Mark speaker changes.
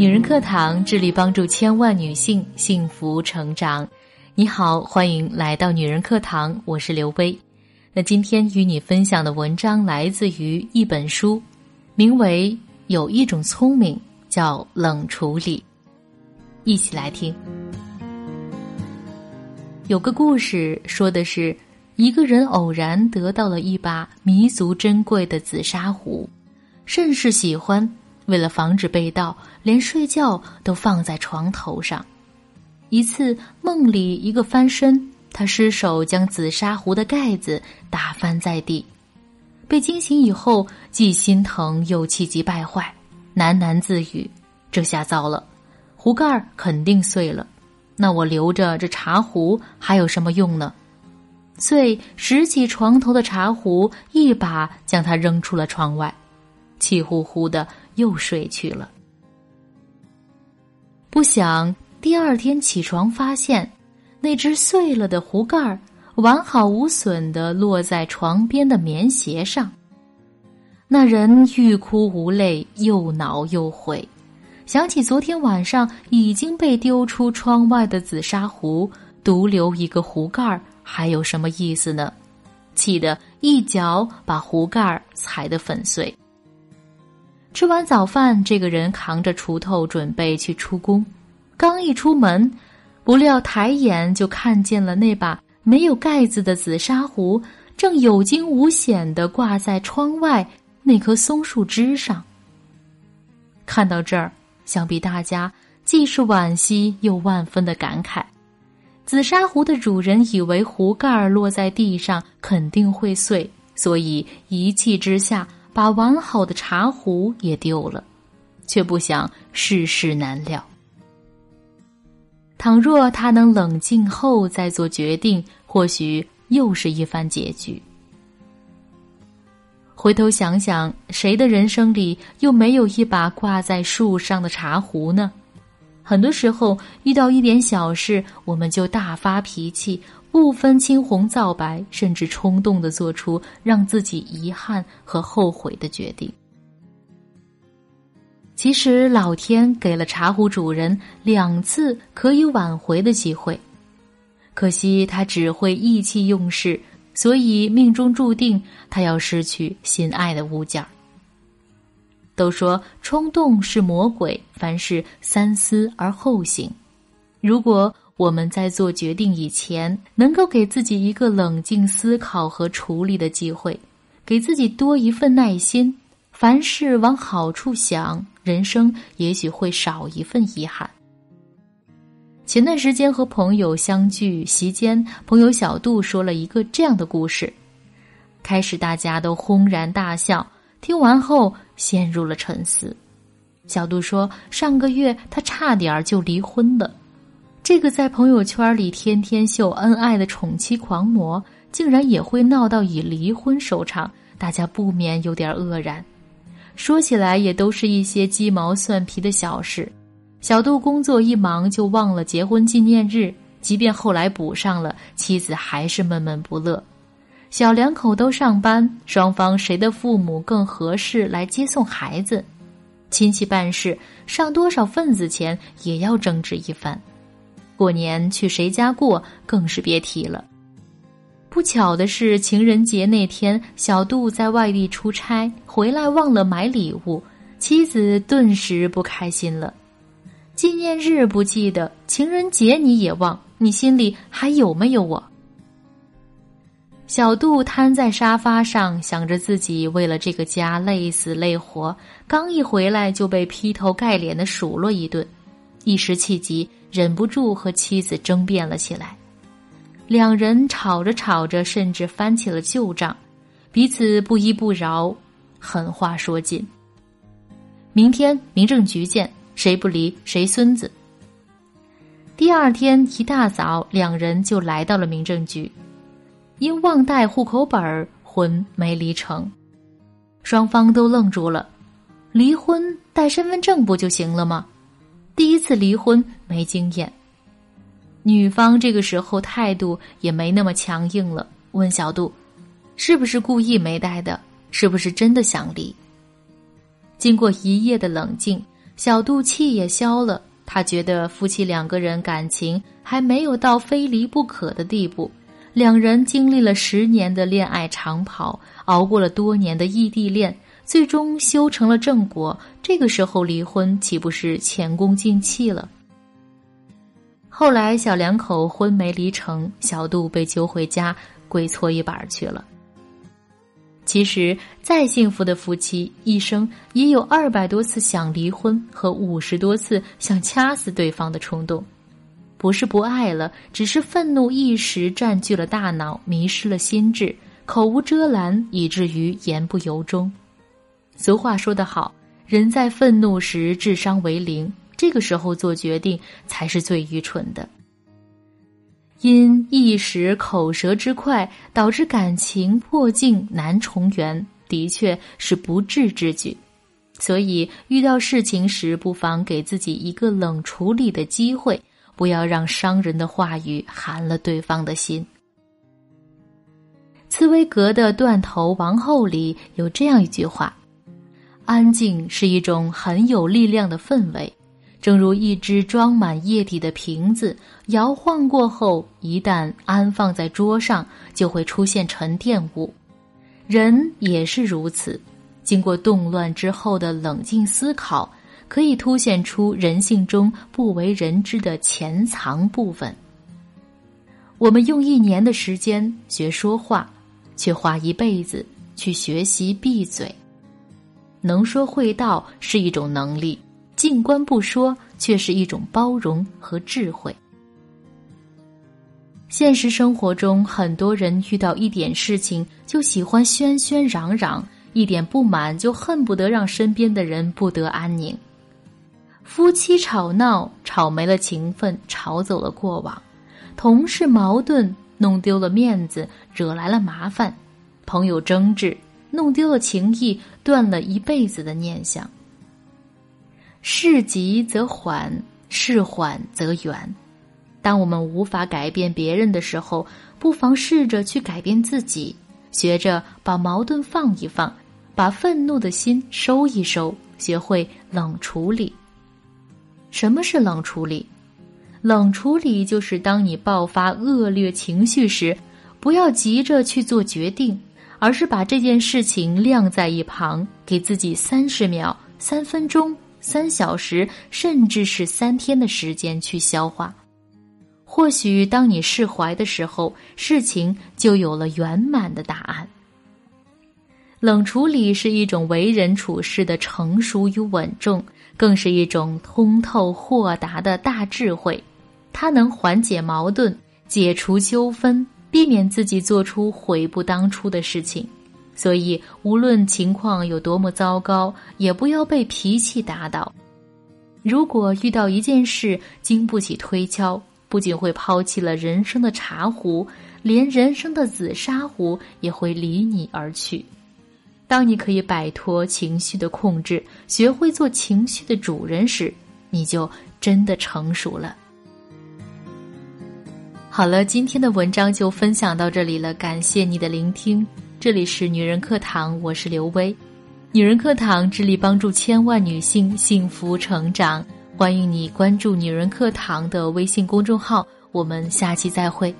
Speaker 1: 女人课堂致力帮助千万女性幸福成长。你好，欢迎来到女人课堂，我是刘薇。那今天与你分享的文章来自于一本书，名为《有一种聪明叫冷处理》，一起来听。有个故事说的是，一个人偶然得到了一把弥足珍贵的紫砂壶，甚是喜欢。为了防止被盗，连睡觉都放在床头上。一次梦里，一个翻身，他失手将紫砂壶的盖子打翻在地。被惊醒以后，既心疼又气急败坏，喃喃自语：“这下糟了，壶盖肯定碎了。那我留着这茶壶还有什么用呢？”遂拾起床头的茶壶，一把将它扔出了窗外，气呼呼的。又睡去了。不想第二天起床，发现那只碎了的壶盖完好无损的落在床边的棉鞋上。那人欲哭无泪，又恼又悔，想起昨天晚上已经被丢出窗外的紫砂壶，独留一个壶盖还有什么意思呢？气得一脚把壶盖踩得粉碎。吃完早饭，这个人扛着锄头准备去出工。刚一出门，不料抬眼就看见了那把没有盖子的紫砂壶，正有惊无险的挂在窗外那棵松树枝上。看到这儿，想必大家既是惋惜又万分的感慨。紫砂壶的主人以为壶盖落在地上肯定会碎，所以一气之下。把完好的茶壶也丢了，却不想世事难料。倘若他能冷静后再做决定，或许又是一番结局。回头想想，谁的人生里又没有一把挂在树上的茶壶呢？很多时候，遇到一点小事，我们就大发脾气。不分青红皂白，甚至冲动的做出让自己遗憾和后悔的决定。其实老天给了茶壶主人两次可以挽回的机会，可惜他只会意气用事，所以命中注定他要失去心爱的物件儿。都说冲动是魔鬼，凡事三思而后行。如果。我们在做决定以前，能够给自己一个冷静思考和处理的机会，给自己多一份耐心，凡事往好处想，人生也许会少一份遗憾。前段时间和朋友相聚席间，朋友小杜说了一个这样的故事，开始大家都轰然大笑，听完后陷入了沉思。小杜说，上个月他差点就离婚了。这个在朋友圈里天天秀恩爱的宠妻狂魔，竟然也会闹到以离婚收场，大家不免有点愕然。说起来也都是一些鸡毛蒜皮的小事。小杜工作一忙就忘了结婚纪念日，即便后来补上了，妻子还是闷闷不乐。小两口都上班，双方谁的父母更合适来接送孩子？亲戚办事上多少份子钱也要争执一番。过年去谁家过，更是别提了。不巧的是，情人节那天，小杜在外地出差，回来忘了买礼物，妻子顿时不开心了。纪念日不记得，情人节你也忘，你心里还有没有我？小杜瘫在沙发上，想着自己为了这个家累死累活，刚一回来就被劈头盖脸的数落一顿，一时气急。忍不住和妻子争辩了起来，两人吵着吵着，甚至翻起了旧账，彼此不依不饶，狠话说尽。明天民政局见，谁不离谁孙子。第二天一大早，两人就来到了民政局，因忘带户口本儿，婚没离成，双方都愣住了。离婚带身份证不就行了吗？第一次离婚没经验，女方这个时候态度也没那么强硬了，问小杜：“是不是故意没带的？是不是真的想离？”经过一夜的冷静，小杜气也消了。他觉得夫妻两个人感情还没有到非离不可的地步，两人经历了十年的恋爱长跑，熬过了多年的异地恋，最终修成了正果。这个时候离婚，岂不是前功尽弃了？后来小两口婚没离成，小杜被揪回家跪搓衣板去了。其实，再幸福的夫妻，一生也有二百多次想离婚和五十多次想掐死对方的冲动。不是不爱了，只是愤怒一时占据了大脑，迷失了心智，口无遮拦，以至于言不由衷。俗话说得好，人在愤怒时智商为零，这个时候做决定才是最愚蠢的。因一时口舌之快，导致感情破镜难重圆，的确是不智之举。所以遇到事情时，不妨给自己一个冷处理的机会，不要让伤人的话语寒了对方的心。茨威格的《断头王后》里有这样一句话：“安静是一种很有力量的氛围。”正如一只装满液体的瓶子，摇晃过后，一旦安放在桌上，就会出现沉淀物。人也是如此，经过动乱之后的冷静思考，可以凸显出人性中不为人知的潜藏部分。我们用一年的时间学说话，却花一辈子去学习闭嘴。能说会道是一种能力。静观不说，却是一种包容和智慧。现实生活中，很多人遇到一点事情就喜欢喧喧嚷嚷，一点不满就恨不得让身边的人不得安宁。夫妻吵闹，吵没了情分，吵走了过往；同事矛盾，弄丢了面子，惹来了麻烦；朋友争执，弄丢了情谊，断了一辈子的念想。事急则缓，事缓则圆。当我们无法改变别人的时候，不妨试着去改变自己，学着把矛盾放一放，把愤怒的心收一收，学会冷处理。什么是冷处理？冷处理就是当你爆发恶劣情绪时，不要急着去做决定，而是把这件事情晾在一旁，给自己三十秒、三分钟。三小时，甚至是三天的时间去消化。或许当你释怀的时候，事情就有了圆满的答案。冷处理是一种为人处事的成熟与稳重，更是一种通透豁达的大智慧。它能缓解矛盾，解除纠纷，避免自己做出悔不当初的事情。所以，无论情况有多么糟糕，也不要被脾气打倒。如果遇到一件事经不起推敲，不仅会抛弃了人生的茶壶，连人生的紫砂壶也会离你而去。当你可以摆脱情绪的控制，学会做情绪的主人时，你就真的成熟了。好了，今天的文章就分享到这里了，感谢你的聆听。这里是女人课堂，我是刘薇。女人课堂致力帮助千万女性幸福成长，欢迎你关注女人课堂的微信公众号。我们下期再会。